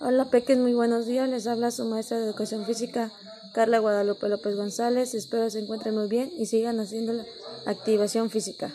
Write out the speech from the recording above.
Hola Peques, muy buenos días. Les habla su maestra de educación física, Carla Guadalupe López González. Espero se encuentren muy bien y sigan haciendo la activación física.